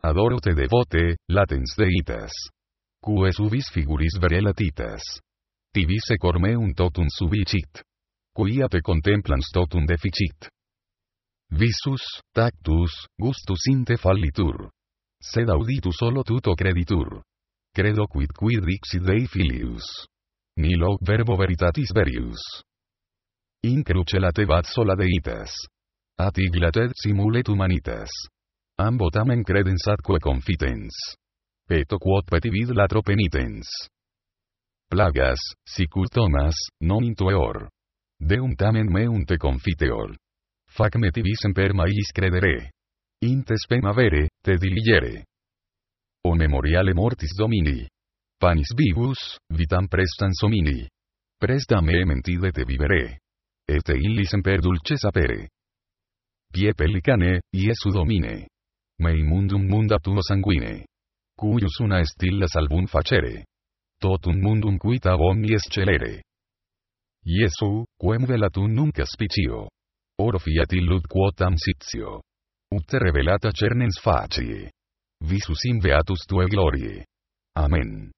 Adoro te devote, latens deitas. Quae subis figuris verelatitas. Tibi secor meum totum subicit. Quia te contemplans totum deficit. Visus, tactus, gustus inte fallitur. Sed auditu solo tuto creditur. Credo quid quid dixit Dei filius. Nilo verbo veritatis verius. In cruce latebat sola deitas. Atig latet simulet humanitas. Ambo tamen credens atque confitens. Peto quod petivid latro penitens. Plagas, sicul Thomas, non intueor. Deum tamen meum te confiteor. Fac me tibi semper mais credere. Intes pena vere, te diligere. O memoriale mortis domini. Panis vivus, vitam prestan somini. Presta me mentide te vivere. Et te illi semper dulce sapere. Pie pellicane, Iesu domine. Me mundum munda tuo sanguine. Cuius una estillas album facere. Totum mundum quita omnies celere. Iesu, quem velatum nunc aspicio. Oro fiat illud quotam sitio. Ut revelata cernens facie. Visus in veatus tue glorie. Amen.